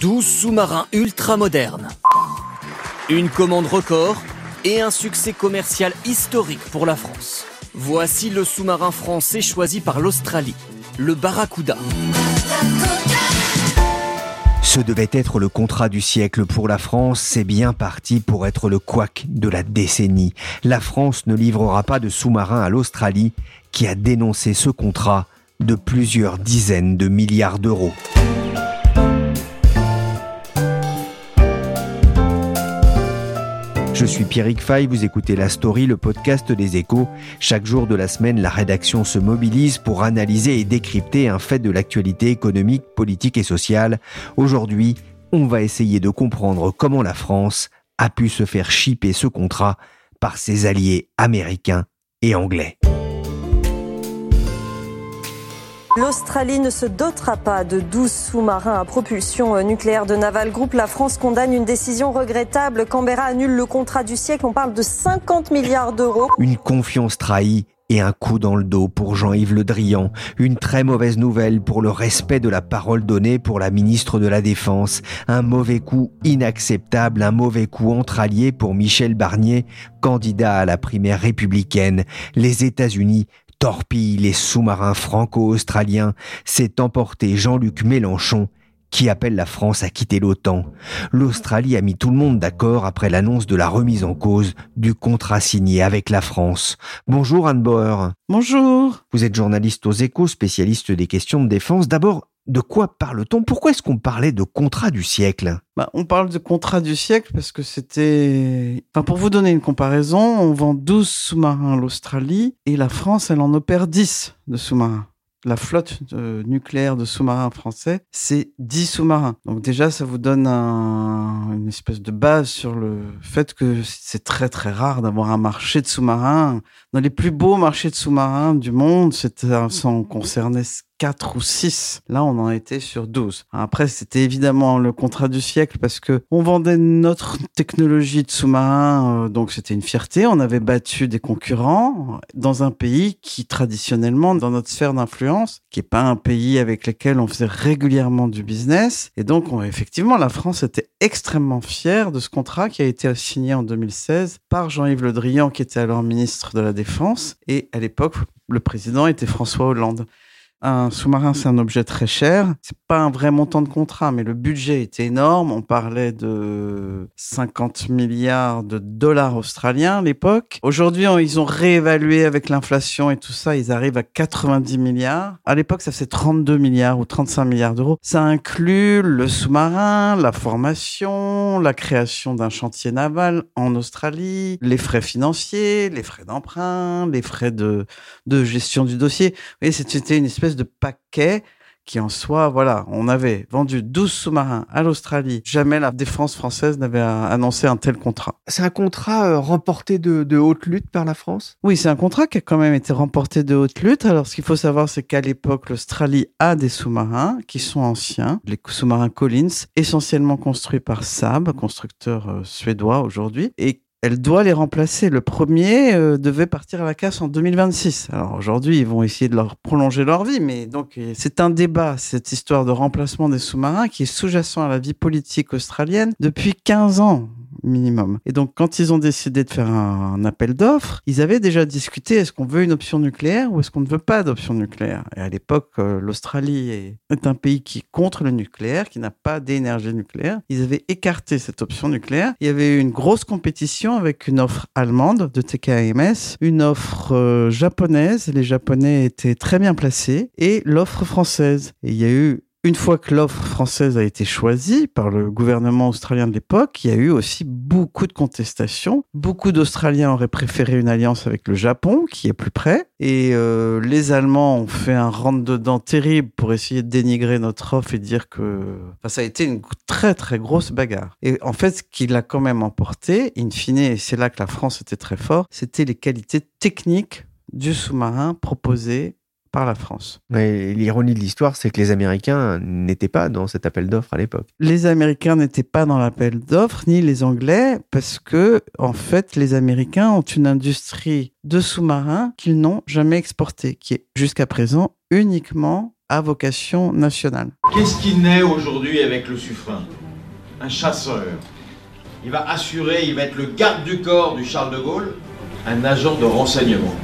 12 sous-marins ultra-modernes, une commande record et un succès commercial historique pour la France. Voici le sous-marin français choisi par l'Australie, le Barracuda. Ce devait être le contrat du siècle pour la France, c'est bien parti pour être le couac de la décennie. La France ne livrera pas de sous-marin à l'Australie, qui a dénoncé ce contrat de plusieurs dizaines de milliards d'euros. Je suis Pierrick Fay, vous écoutez La Story, le podcast des échos. Chaque jour de la semaine, la rédaction se mobilise pour analyser et décrypter un fait de l'actualité économique, politique et sociale. Aujourd'hui, on va essayer de comprendre comment la France a pu se faire chipper ce contrat par ses alliés américains et anglais. L'Australie ne se dotera pas de 12 sous-marins à propulsion euh, nucléaire de Naval Group. La France condamne une décision regrettable. Canberra annule le contrat du siècle. On parle de 50 milliards d'euros. Une confiance trahie et un coup dans le dos pour Jean-Yves Le Drian. Une très mauvaise nouvelle pour le respect de la parole donnée pour la ministre de la Défense. Un mauvais coup inacceptable, un mauvais coup entre alliés pour Michel Barnier, candidat à la primaire républicaine. Les États-Unis torpille les sous-marins franco-australiens, s'est emporté Jean-Luc Mélenchon qui appelle la France à quitter l'OTAN. L'Australie a mis tout le monde d'accord après l'annonce de la remise en cause du contrat signé avec la France. Bonjour Anne Bauer. Bonjour. Vous êtes journaliste aux échos, spécialiste des questions de défense. D'abord, de quoi parle-t-on? Pourquoi est-ce qu'on parlait de contrat du siècle? Bah, On parle de contrat du siècle parce que c'était... Enfin, pour vous donner une comparaison, on vend 12 sous-marins à l'Australie et la France, elle en opère 10 de sous-marins. La flotte euh, nucléaire de sous-marins français, c'est 10 sous-marins. Donc déjà, ça vous donne un- une espèce de base sur le fait que c'est très très rare d'avoir un marché de sous-marins. Dans les plus beaux marchés de sous-marins du monde, ça en concernait 4 ou 6. Là, on en était sur 12. Après, c'était évidemment le contrat du siècle parce que on vendait notre technologie de sous-marin, euh, donc c'était une fierté. On avait battu des concurrents dans un pays qui, traditionnellement, dans notre sphère d'influence, qui est pas un pays avec lequel on faisait régulièrement du business. Et donc, on- effectivement, la France était extrêmement fière de ce contrat qui a été signé en 2016 par Jean-Yves Le Drian, qui était alors ministre de la Défense. Et à l'époque, le président était François Hollande. Un sous-marin, c'est un objet très cher. C'est pas un vrai montant de contrat, mais le budget était énorme. On parlait de 50 milliards de dollars australiens à l'époque. Aujourd'hui, ils ont réévalué avec l'inflation et tout ça. Ils arrivent à 90 milliards. À l'époque, ça faisait 32 milliards ou 35 milliards d'euros. Ça inclut le sous-marin, la formation, la création d'un chantier naval en Australie, les frais financiers, les frais d'emprunt, les frais de, de gestion du dossier. Voyez, c'était une espèce de paquet qui en soi, voilà, on avait vendu 12 sous-marins à l'Australie. Jamais la défense française n'avait euh, annoncé un tel contrat. C'est un contrat euh, remporté de, de haute lutte par la France? Oui, c'est un contrat qui a quand même été remporté de haute lutte. Alors, ce qu'il faut savoir, c'est qu'à l'époque, l'Australie a des sous-marins qui sont anciens, les sous-marins Collins, essentiellement construits par Saab, constructeur euh, suédois aujourd'hui, et elle doit les remplacer. Le premier euh, devait partir à la casse en 2026. Alors aujourd'hui, ils vont essayer de leur prolonger leur vie, mais donc euh, c'est un débat, cette histoire de remplacement des sous-marins qui est sous-jacent à la vie politique australienne depuis 15 ans minimum. Et donc, quand ils ont décidé de faire un, appel d'offres, ils avaient déjà discuté est-ce qu'on veut une option nucléaire ou est-ce qu'on ne veut pas d'option nucléaire? Et à l'époque, euh, l'Australie est, est un pays qui est contre le nucléaire, qui n'a pas d'énergie nucléaire. Ils avaient écarté cette option nucléaire. Il y avait eu une grosse compétition avec une offre allemande de TKMS, une offre euh, japonaise, les Japonais étaient très bien placés, et l'offre française. Et il y a eu une fois que l'offre française a été choisie par le gouvernement australien de l'époque, il y a eu aussi beaucoup de contestations. Beaucoup d'Australiens auraient préféré une alliance avec le Japon, qui est plus près. Et euh, les Allemands ont fait un rentre-dedans terrible pour essayer de dénigrer notre offre et dire que enfin, ça a été une très très grosse bagarre. Et en fait, ce qui l'a quand même emporté, in fine, et c'est là que la France était très fort, c'était les qualités techniques du sous-marin proposé par la France. L'ironie de l'histoire, c'est que les Américains n'étaient pas dans cet appel d'offres à l'époque. Les Américains n'étaient pas dans l'appel d'offres, ni les Anglais, parce que, en fait, les Américains ont une industrie de sous-marins qu'ils n'ont jamais exportée, qui est jusqu'à présent uniquement à vocation nationale. Qu'est-ce qui naît aujourd'hui avec le suffrain Un chasseur. Il va assurer, il va être le garde du corps du Charles de Gaulle, un agent de renseignement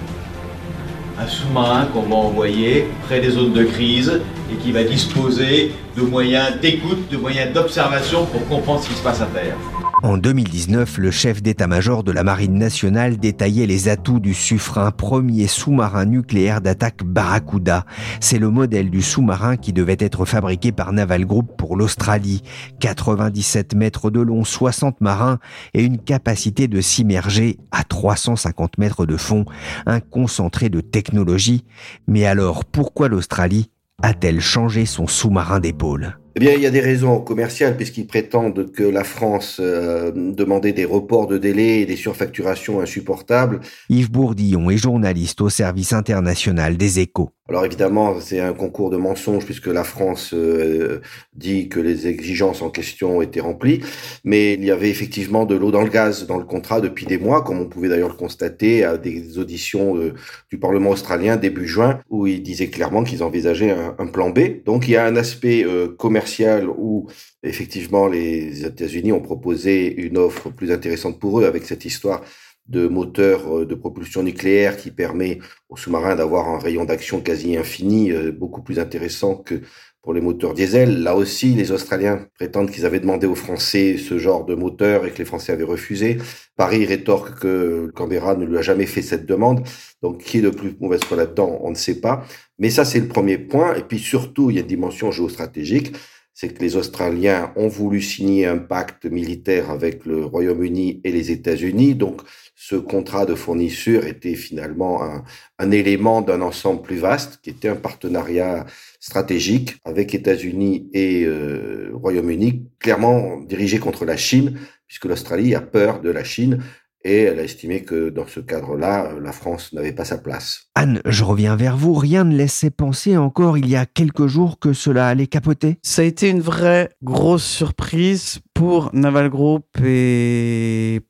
un sous-marin qu'on va envoyer près des zones de crise et qui va disposer de moyens d'écoute, de moyens d'observation pour comprendre ce qui se passe à terre. En 2019, le chef d'état-major de la Marine nationale détaillait les atouts du Suffren, premier sous-marin nucléaire d'attaque Barracuda. C'est le modèle du sous-marin qui devait être fabriqué par Naval Group pour l'Australie. 97 mètres de long, 60 marins et une capacité de s'immerger à 350 mètres de fond. Un concentré de technologie. Mais alors, pourquoi l'Australie a-t-elle changé son sous-marin d'épaule? Eh bien, il y a des raisons commerciales puisqu'ils prétendent que la France euh, demandait des reports de délai et des surfacturations insupportables. Yves Bourdillon est journaliste au service international des échos. Alors évidemment, c'est un concours de mensonges puisque la France euh, dit que les exigences en question étaient remplies, mais il y avait effectivement de l'eau dans le gaz dans le contrat depuis des mois, comme on pouvait d'ailleurs le constater à des auditions euh, du Parlement australien début juin, où ils disaient clairement qu'ils envisageaient un, plan B. Donc il y a un aspect euh, où effectivement les États-Unis ont proposé une offre plus intéressante pour eux avec cette histoire de moteur euh, de propulsion nucléaire qui permet aux sous-marins d'avoir un rayon d'action quasi infini, euh, beaucoup plus intéressant que pour les moteurs diesel. Là aussi, les Australiens prétendent qu'ils avaient demandé aux Français ce genre de moteur et que les Français avaient refusé. Paris rétorque que Canberra ne lui a jamais fait cette demande. Donc, qui est le plus mauvais là-dedans, on ne sait pas. Mais ça, c'est le premier point. Et puis surtout, il y a une dimension géostratégique c'est que les Australiens ont voulu signer un pacte militaire avec le Royaume-Uni et les États-Unis. Donc, ce contrat de fourniture était finalement un, élément d'un ensemble plus vaste, qui était un partenariat stratégique avec États-Unis et euh, Royaume-Uni, clairement dirigé contre la Chine, puisque l'Australie a peur de la Chine et elle a estimé que dans ce cadre-là, la France n'avait pas sa place. Anne, je reviens vers vous. Rien ne laissait penser encore il y a quelques jours que cela allait capoter. Ça a été une vraie grosse surprise pour Naval Group et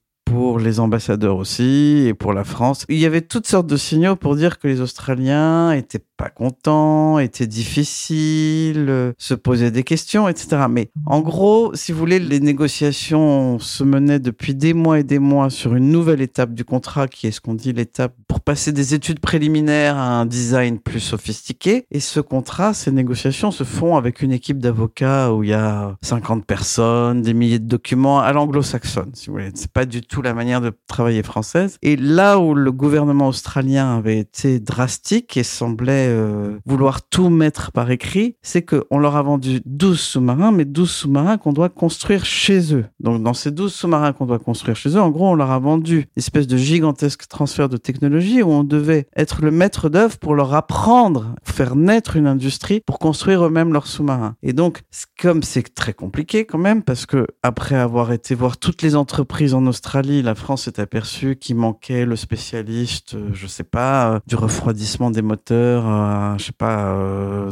pour les ambassadeurs aussi et pour la France. Il y avait toutes sortes de signaux pour dire que les Australiens étaient pas contents, étaient difficiles, se posaient des questions, etc. Mais en gros, si vous voulez, les négociations se menaient depuis des mois et des mois sur une nouvelle étape du contrat, qui est ce qu'on dit l'étape pour passer des études préliminaires à un design plus sophistiqué. Et ce contrat, ces négociations se font avec une équipe d'avocats où il y a 50 personnes, des milliers de documents à l'anglo-saxonne, si vous voulez. C'est pas du tout la manière de travailler française. Et là où le gouvernement australien avait été drastique et semblait euh, vouloir tout mettre par écrit, c'est qu'on leur a vendu 12 sous-marins, mais 12 sous-marins qu'on doit construire chez eux. Donc dans ces 12 sous-marins qu'on doit construire chez eux, en gros, on leur a vendu une espèce de gigantesque transfert de technologie où on devait être le maître d'œuvre pour leur apprendre, faire naître une industrie pour construire eux-mêmes leurs sous-marins. Et donc, comme c'est très compliqué quand même, parce que après avoir été voir toutes les entreprises en Australie, la France s'est aperçue qu'il manquait le spécialiste, euh, je sais pas, euh, du refroidissement des moteurs, je sais pas,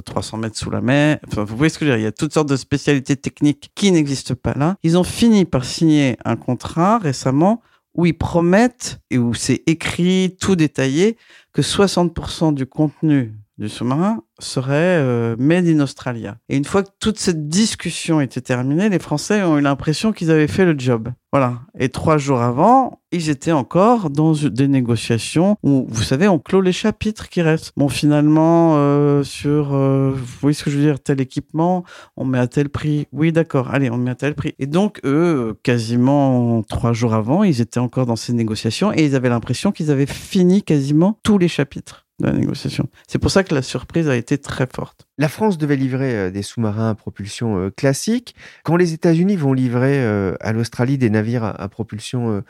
300 euh, mètres sous la mer. Enfin, vous voyez ce que je veux dire Il y a toutes sortes de spécialités techniques qui n'existent pas là. Ils ont fini par signer un contrat récemment où ils promettent et où c'est écrit, tout détaillé, que 60% du contenu du sous-marin serait euh, made in Australia. Et une fois que toute cette discussion était terminée, les Français ont eu l'impression qu'ils avaient fait le job. Voilà. Et trois jours avant, ils étaient encore dans des négociations où, vous savez, on clôt les chapitres qui restent. Bon, finalement, euh, sur, euh, vous voyez ce que je veux dire, tel équipement, on met à tel prix. Oui, d'accord. Allez, on met à tel prix. Et donc, eux, quasiment trois jours avant, ils étaient encore dans ces négociations et ils avaient l'impression qu'ils avaient fini quasiment tous les chapitres. De la négociation. C'est pour ça que la surprise a été très forte. La France devait livrer euh, des sous-marins à propulsion euh, classique. Quand les États-Unis vont livrer euh, à l'Australie des navires à, propulsion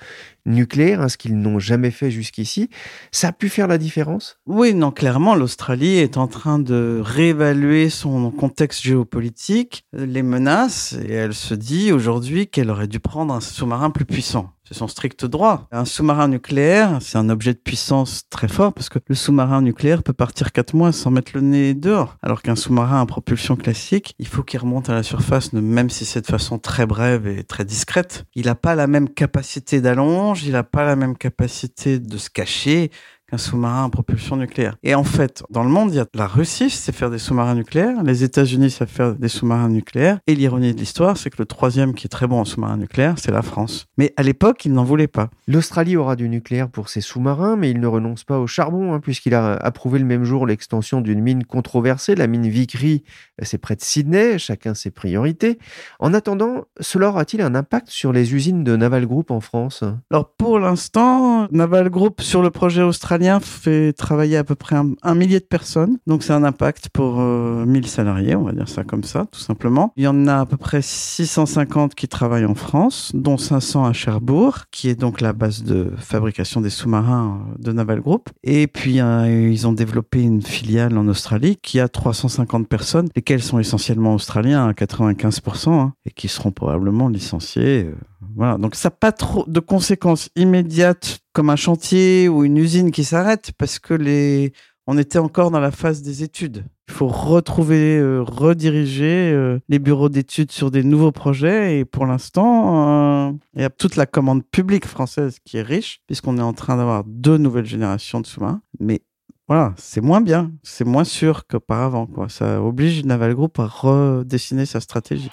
nucléaire, hein, ce qu'ils n'ont jamais fait jusqu'ici, ça a pu faire la différence? Oui, non, clairement, l'Australie est en train de réévaluer son contexte géopolitique, les menaces, et elle se dit aujourd'hui qu'elle aurait dû prendre un sous-marin plus puissant. C'est son strict droit. Un sous-marin nucléaire, c'est un objet de puissance très fort parce que le sous-marin nucléaire peut partir quatre mois sans mettre le nez dehors. Alors qu'un sous-marin à propulsion classique, il faut qu'il remonte à la surface, même si c'est de façon très brève et très discrète. Il n'a pas la même capacité d'allonge, il n'a pas la même capacité de se cacher qu'un sous-marin à propulsion nucléaire. Et en fait, dans le monde, il y a la Russie sait faire des sous-marins nucléaires, les États-Unis savent faire des sous-marins nucléaires, et l'ironie de l'histoire, c'est que le troisième qui est très bon en sous-marin nucléaire, c'est la France. Mais à l'époque, ils n'en voulaient pas. L'Australie aura du nucléaire pour ses sous-marins, mais il ne renonce pas au charbon, hein, puisqu'il a approuvé le même jour l'extension d'une mine controversée, la mine Vickery, c'est près de Sydney, chacun ses priorités. En attendant, cela aura-t-il un impact sur les usines de Naval Group en France? Alors pour l'instant, Naval Group sur le projet australien fait travailler à peu près un, millier de personnes. Donc c'est un impact pour 1000 euh, salariés, on va dire ça comme ça, tout simplement. Il y en a à peu près 650 qui travaillent en France, dont 500 à Cherbourg, qui est donc la base de fabrication des sous-marins euh, de Naval Group. Et puis euh, ils ont développé une filiale en Australie qui a 350 personnes, lesquelles sont essentiellement australiens à 95%, hein, et qui seront probablement licenciés. Donc ça n'a pas trop de conséquences immédiates comme un chantier ou une usine qui s'arrête parce que les on était encore dans la phase des études. Il faut retrouver, euh, rediriger euh, les bureaux d'études sur des nouveaux projets. Et pour l'instant, euh, il y a toute la commande publique française qui est riche, puisqu'on est en train d'avoir deux nouvelles générations de sous-marins. Mais voilà, c'est moins bien, c'est moins sûr qu'auparavant. Ça oblige Naval Group à redessiner sa stratégie.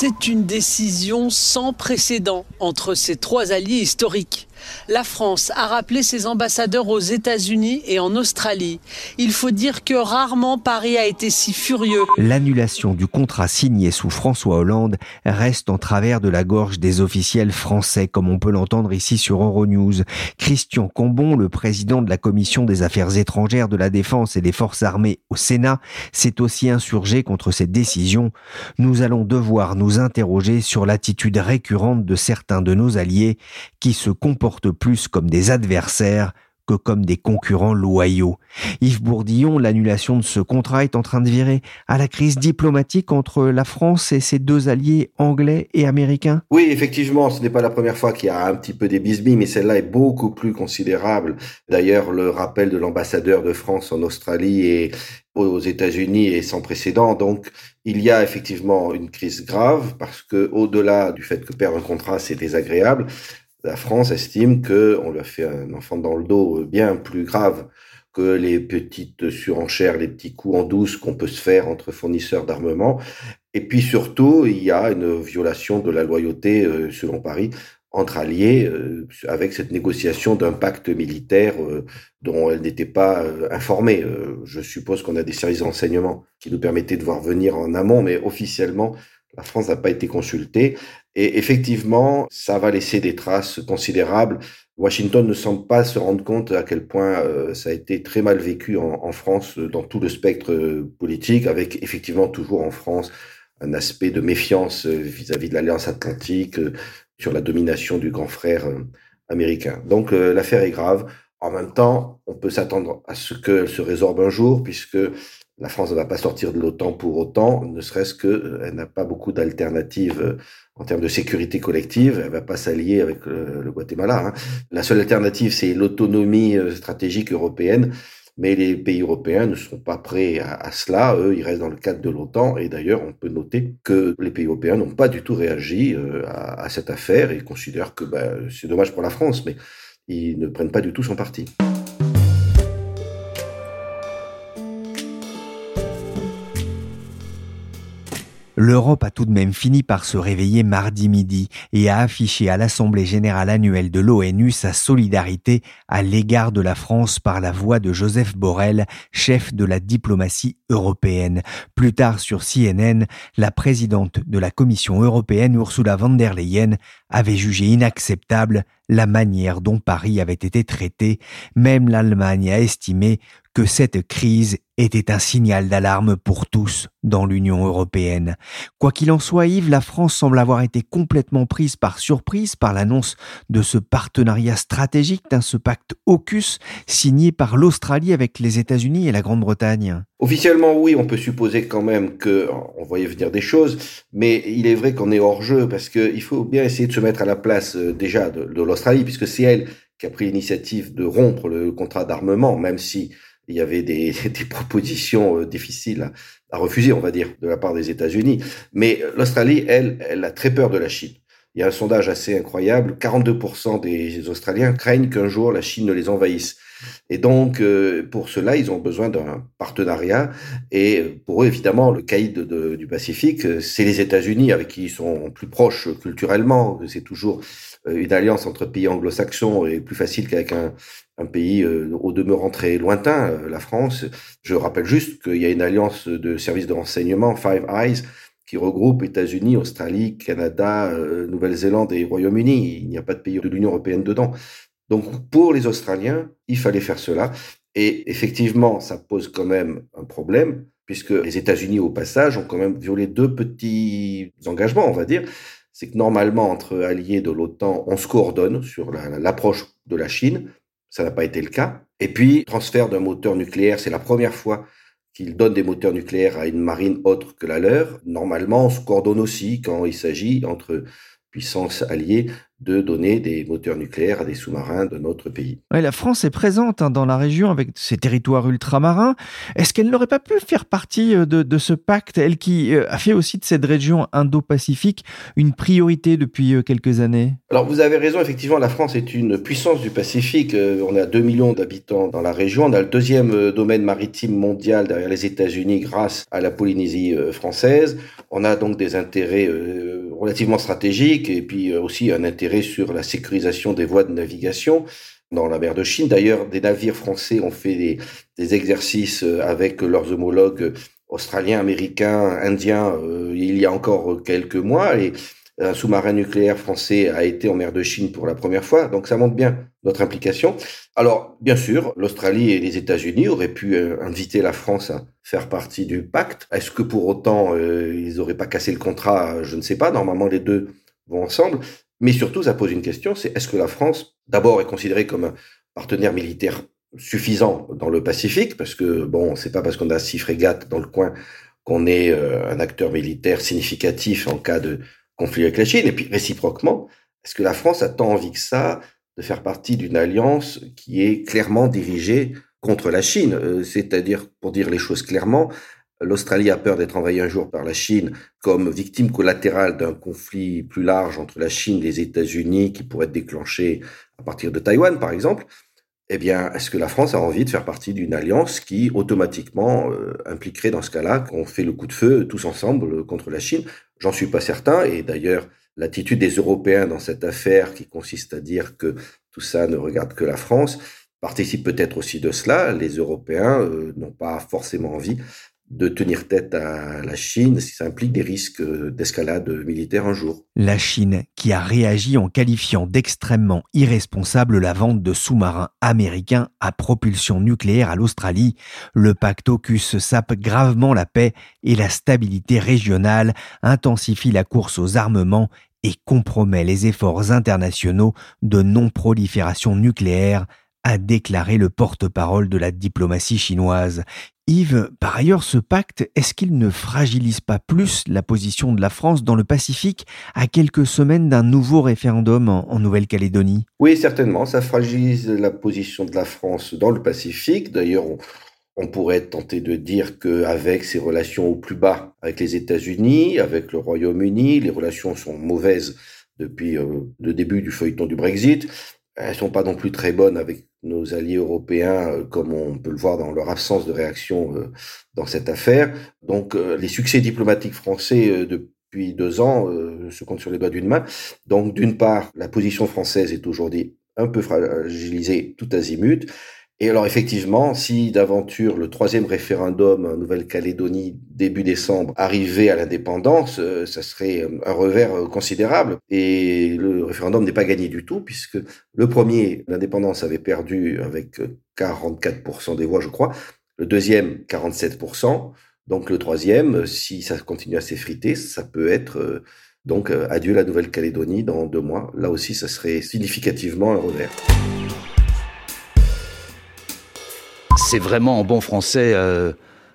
C'est une décision sans précédent entre ces trois alliés historiques la France a rappelé ses ambassadeurs aux États-Unis et en Australie. Il faut dire que rarement Paris a été si furieux. L'annulation du contrat signé sous François Hollande reste en travers de la gorge des officiels français, comme on peut l'entendre ici sur Euronews. Christian Combon, le président de la Commission des affaires étrangères de la défense et des forces armées au Sénat, s'est aussi insurgé contre cette décision. Nous allons devoir nous interroger sur l'attitude récurrente de certains de nos alliés qui se comportent plus comme des adversaires que comme des concurrents loyaux. Yves Bourdillon, l'annulation de ce contrat est en train de virer à la crise diplomatique entre la France et ses deux alliés anglais et américains. Oui, effectivement, ce n'est pas la première fois qu'il y a un petit peu des bisbis, mais celle-là est beaucoup plus considérable. D'ailleurs, le rappel de l'ambassadeur de France en Australie et aux États-Unis est sans précédent. Donc, il y a effectivement une crise grave parce que, au-delà du fait que perdre un contrat, c'est désagréable, la France estime qu'on lui a fait un enfant dans le dos bien plus grave que les petites surenchères, les petits coups en douce qu'on peut se faire entre fournisseurs d'armement. Et puis surtout, il y a une violation de la loyauté, euh, selon Paris, entre alliés, euh, avec cette négociation d'un pacte militaire euh, dont elle n'était pas informée. Je suppose qu'on a des services d'enseignement qui nous permettaient de voir venir en amont, mais officiellement, la France n'a pas été consultée. Et effectivement, ça va laisser des traces considérables. Washington ne semble pas se rendre compte à quel point euh, ça a été très mal vécu en, France dans tout le spectre euh, politique, avec effectivement toujours en France un aspect de méfiance euh, vis-à-vis de l'Alliance atlantique sur la domination du grand frère américain. Donc l'affaire est grave. En même temps, on peut s'attendre à ce qu'elle se résorbe un jour, puisque la France ne va pas sortir de l'OTAN pour autant, ne serait-ce qu'elle n'a pas beaucoup d'alternatives en termes de sécurité collective, elle va pas s'allier avec le, Guatemala. Hein. La seule alternative, c'est l'autonomie euh, stratégique européenne. Mais les pays européens ne sont pas prêts à, cela. Eux, ils restent dans le cadre de l'OTAN. Et d'ailleurs, on peut noter que les pays européens n'ont pas du tout réagi euh, à, cette affaire et considèrent que bah, c'est dommage pour la France, mais ils ne prennent pas du tout son parti. L'Europe a tout de même fini par se réveiller mardi midi et a affiché à l'Assemblée générale annuelle de l'ONU sa solidarité à l'égard de la France par la voix de Joseph Borrell, chef de la diplomatie européenne. Plus tard sur CNN, la présidente de la Commission européenne, Ursula von der Leyen, avait jugé inacceptable la manière dont Paris avait été traité. Même l'Allemagne a estimé que cette crise était un signal d'alarme pour tous dans l'Union européenne. Quoi qu'il en soit, Yves, la France semble avoir été complètement prise par surprise par l'annonce de ce partenariat stratégique, d'un ce pacte AUKUS signé par l'Australie avec les États-Unis et la Grande-Bretagne. Officiellement, oui, on peut supposer quand même que on voyait venir des choses, mais il est vrai qu'on est hors jeu parce qu'il faut bien essayer de se mettre à la place euh, déjà de l'Australie, puisque c'est elle qui a pris l'initiative de rompre le contrat d'armement, même si il y avait des, des propositions euh, difficiles à, à, refuser, on va dire, de la part des États-Unis. Mais l'Australie, elle, elle a très peur de la Chine. Il y a un sondage assez incroyable, 42% des Australiens craignent qu'un jour la Chine ne les envahisse. Et donc, euh, pour cela, ils ont besoin d'un partenariat. Et pour eux, évidemment, le caïd du Pacifique, c'est les États-Unis avec qui ils sont plus proches culturellement. C'est toujours euh, une alliance entre pays anglo-saxons et plus facile qu'avec un, un pays euh, au demeurant très lointain, euh, la France. Je rappelle juste qu'il y a une alliance de services de renseignement, Five Eyes, qui regroupe États-Unis, Australie, Canada, euh, Nouvelle-Zélande et Royaume-Uni. Il n'y a pas de pays de l'Union européenne dedans. Donc pour les Australiens, il fallait faire cela. Et effectivement, ça pose quand même un problème, puisque les États-Unis, au passage, ont quand même violé deux petits engagements, on va dire. C'est que normalement, entre alliés de l'OTAN, on se coordonne sur l'approche de la Chine. Ça n'a pas été le cas. Et puis, transfert d'un moteur nucléaire, c'est la première fois qu'ils donnent des moteurs nucléaires à une marine autre que la leur. Normalement, on se coordonne aussi quand il s'agit entre puissances alliées de donner des moteurs nucléaires à des sous-marins de notre pays. Ouais, la France est présente hein, dans la région avec ses territoires ultramarins. Est-ce qu'elle n'aurait pas pu faire partie euh, de, de, ce pacte, elle qui euh, a fait aussi de cette région Indo-Pacifique une priorité depuis euh, quelques années? Alors vous avez raison, effectivement, la France est une puissance du Pacifique. On a 2 millions d'habitants dans la région. On a le deuxième domaine maritime mondial derrière les États-Unis grâce à la Polynésie française. On a donc des intérêts relativement stratégiques et puis aussi un intérêt sur la sécurisation des voies de navigation dans la mer de Chine. D'ailleurs, des navires français ont fait des, des, exercices euh, avec leurs homologues australiens, américains, indiens euh, il y a encore quelques mois et un sous-marin nucléaire français a été en mer de Chine pour la première fois, donc ça montre bien notre implication. Alors, bien sûr, l'Australie et les États-Unis auraient pu euh, inviter la France à faire partie du pacte. Est-ce que pour autant ils n'auraient pas cassé le contrat Je ne sais pas. Normalement, les deux vont ensemble. Mais surtout, ça pose une question, c'est est-ce que la France, d'abord, est considérée comme un partenaire militaire suffisant dans le Pacifique, parce que, bon, c'est pas parce qu'on a six frégates dans le coin qu'on est euh, un acteur militaire significatif en cas de conflit avec la Chine. Et puis, réciproquement, est-ce que la France a tant envie que ça de faire partie d'une alliance qui est clairement dirigée contre la Chine, euh, c'est-à-dire, pour dire les choses clairement, L'Australie a peur d'être envahie un jour par la Chine comme victime collatérale d'un conflit plus large entre la Chine et les États-Unis qui pourrait être déclenché à partir de Taïwan, par exemple. Eh bien, est-ce que la France a envie de faire partie d'une alliance qui automatiquement euh, impliquerait dans ce cas-là qu'on fait le coup de feu tous ensemble contre la Chine? J'en suis pas certain. Et d'ailleurs, l'attitude des Européens dans cette affaire qui consiste à dire que tout ça ne regarde que la France participe peut-être aussi de cela. Les Européens euh, n'ont pas forcément envie de tenir tête à la Chine si ça implique des risques d'escalade militaire un jour. La Chine qui a réagi en qualifiant d'extrêmement irresponsable la vente de sous-marins américains à propulsion nucléaire à l'Australie. Le pacte AUKUS sape gravement la paix et la stabilité régionale, intensifie la course aux armements et compromet les efforts internationaux de non-prolifération nucléaire a déclaré le porte-parole de la diplomatie chinoise. Yves, par ailleurs, ce pacte, est-ce qu'il ne fragilise pas plus la position de la France dans le Pacifique à quelques semaines d'un nouveau référendum en, Nouvelle-Calédonie? Oui, certainement, ça fragilise la position de la France dans le Pacifique. D'ailleurs, on, pourrait tenter de dire qu'avec ses relations au plus bas avec les États-Unis, avec le Royaume-Uni, les relations sont mauvaises depuis euh, le début du feuilleton du Brexit. Elles sont pas non plus très bonnes avec nos alliés européens, comme on peut le voir dans leur absence de réaction dans cette affaire. Donc les succès diplomatiques français depuis deux ans se comptent sur les doigts d'une main. Donc d'une part, la position française est aujourd'hui un peu fragilisée tout azimut. Et alors effectivement, si d'aventure le troisième référendum en Nouvelle-Calédonie début décembre arrivait à l'indépendance, euh, ça serait euh, un revers euh, considérable. Et le référendum n'est pas gagné du tout, puisque le premier, l'indépendance avait perdu avec 44% des voix, je crois. Le deuxième, 47%. Donc le troisième, si ça continue à s'effriter, ça peut être donc adieu la Nouvelle-Calédonie dans deux mois. Là aussi, ça serait significativement un revers c'est vraiment en bon français euh,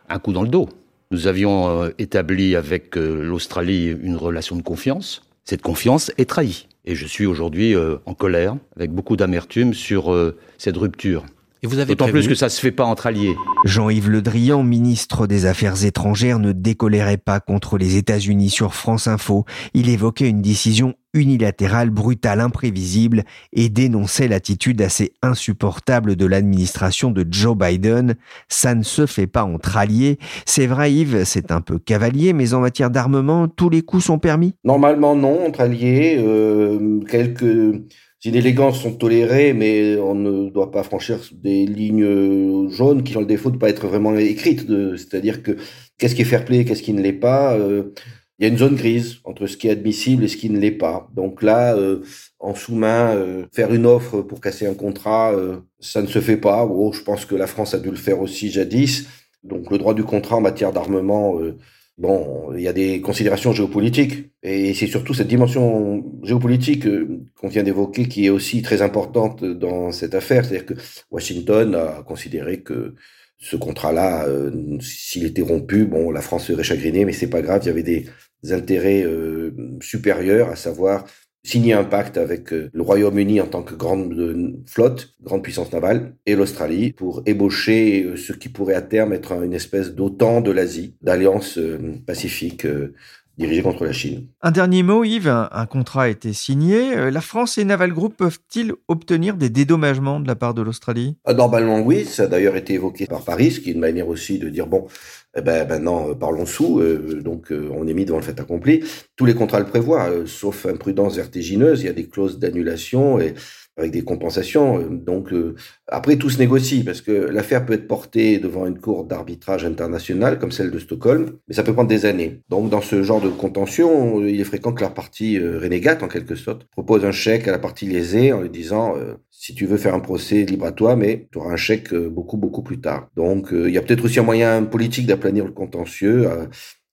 un coup dans le dos. Nous avions euh, établi avec euh, l'Australie une relation de confiance. Cette confiance est trahie. Et je suis aujourd'hui en colère, avec beaucoup d'amertume sur cette rupture. Et vous avez D'autant plus que ça se fait pas entre alliés. Jean-Yves Le Drian, ministre des Affaires étrangères, ne décolérait pas contre les États-Unis sur France Info. Il évoquait une décision unilatérale, brutale, imprévisible et dénonçait l'attitude assez insupportable de l'administration de Joe Biden. Ça ne se fait pas entre alliés. C'est vrai Yves, c'est un peu cavalier, mais en matière d'armement, tous les coups sont permis? Normalement non, entre alliés. Euh, quelques inélégances sont tolérées, mais on ne doit pas franchir des lignes jaunes qui ont le défaut de pas être vraiment écrites. C'est-à-dire que qu'est-ce qui est fair play, qu'est-ce qui ne l'est pas. Euh, il y a une zone grise entre ce qui est admissible et ce qui ne l'est pas. Donc là, euh, en sous-main, euh, faire une offre pour casser un contrat, ça ne se fait pas. Oh, je pense que la France a dû le faire aussi jadis. Donc le droit du contrat en matière d'armement Bon, il y a des considérations géopolitiques et c'est surtout cette dimension géopolitique euh, qu'on vient d'évoquer qui est aussi très importante dans cette affaire. C'est-à-dire que Washington a considéré que ce contrat-là, euh, s'il était rompu, bon, la France serait chagrinée, mais c'est pas grave. Il y avait des, intérêts euh, supérieurs, à savoir signer un pacte avec euh, le Royaume-Uni en tant que grande euh, flotte, grande puissance navale, et l'Australie pour ébaucher euh, ce qui pourrait à terme être une espèce d'OTAN de l'Asie, d'alliance pacifique dirigée contre la Chine. Un dernier mot, Yves. Un, contrat a été signé. La France et Naval Group peuvent-ils obtenir des dédommagements de la part de l'Australie? Ah, Normalement, oui. Ça a d'ailleurs été évoqué par Paris, ce qui est une manière aussi de dire, bon, eh ben maintenant euh, parlons sous, euh, donc euh, on est mis devant le fait accompli. Tous les contrats le prévoient, sauf imprudence vertigineuse, il y a des clauses d'annulation et avec des compensations. Donc après tout se négocie parce que l'affaire peut être portée devant une cour d'arbitrage internationale comme celle de Stockholm, mais ça peut prendre des années. Donc dans ce genre de contention, il est fréquent que la partie renégate en quelque sorte propose un chèque à la partie lésée en lui disant si tu veux faire un procès libre à toi, mais tu auras un chèque beaucoup beaucoup plus tard. Donc il y a peut-être aussi un moyen politique d'aplanir le contentieux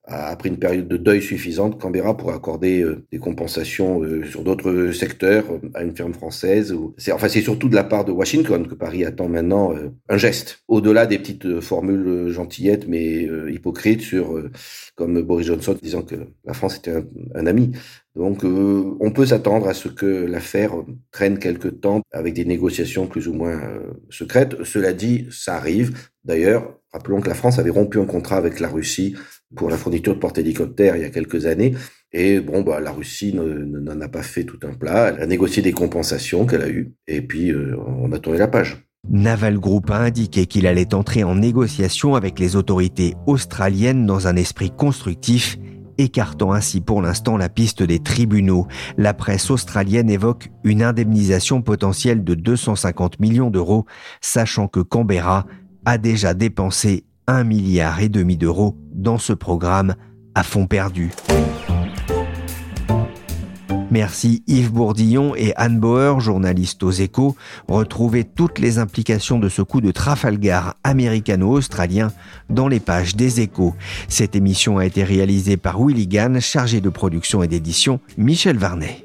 après une période de deuil suffisante, Canberra pourrait accorder euh, des compensations euh, sur d'autres secteurs euh, à une firme française. C'est enfin c'est surtout de la part de Washington que Paris attend maintenant un geste, au-delà des petites formules gentillettes mais hypocrites sur comme Boris Johnson disant que la France était un, ami. Donc on peut s'attendre à ce que l'affaire traîne quelque temps avec des négociations plus ou moins secrètes. Cela dit, ça arrive. D'ailleurs, rappelons que la France avait rompu un contrat avec la Russie pour la fourniture de porte-hélicoptères il y a quelques années. Et bon, bah, la Russie n'en a pas fait tout un plat. Elle a négocié des compensations qu'elle a eues. Et puis, euh, on a tourné la page. Naval Group a indiqué qu'il allait entrer en négociation avec les autorités australiennes dans un esprit constructif, écartant ainsi pour l'instant la piste des tribunaux. La presse australienne évoque une indemnisation potentielle de 250 millions d'euros, sachant que Canberra a déjà dépensé un milliard et demi d'euros dans ce programme à fond perdu. Merci Yves Bourdillon et Anne Bauer, journalistes aux échos. Retrouvez toutes les implications de ce coup de Trafalgar américano-australien dans les pages des échos. Cette émission a été réalisée par Willy Gann, chargé de production et d'édition Michel Varnet.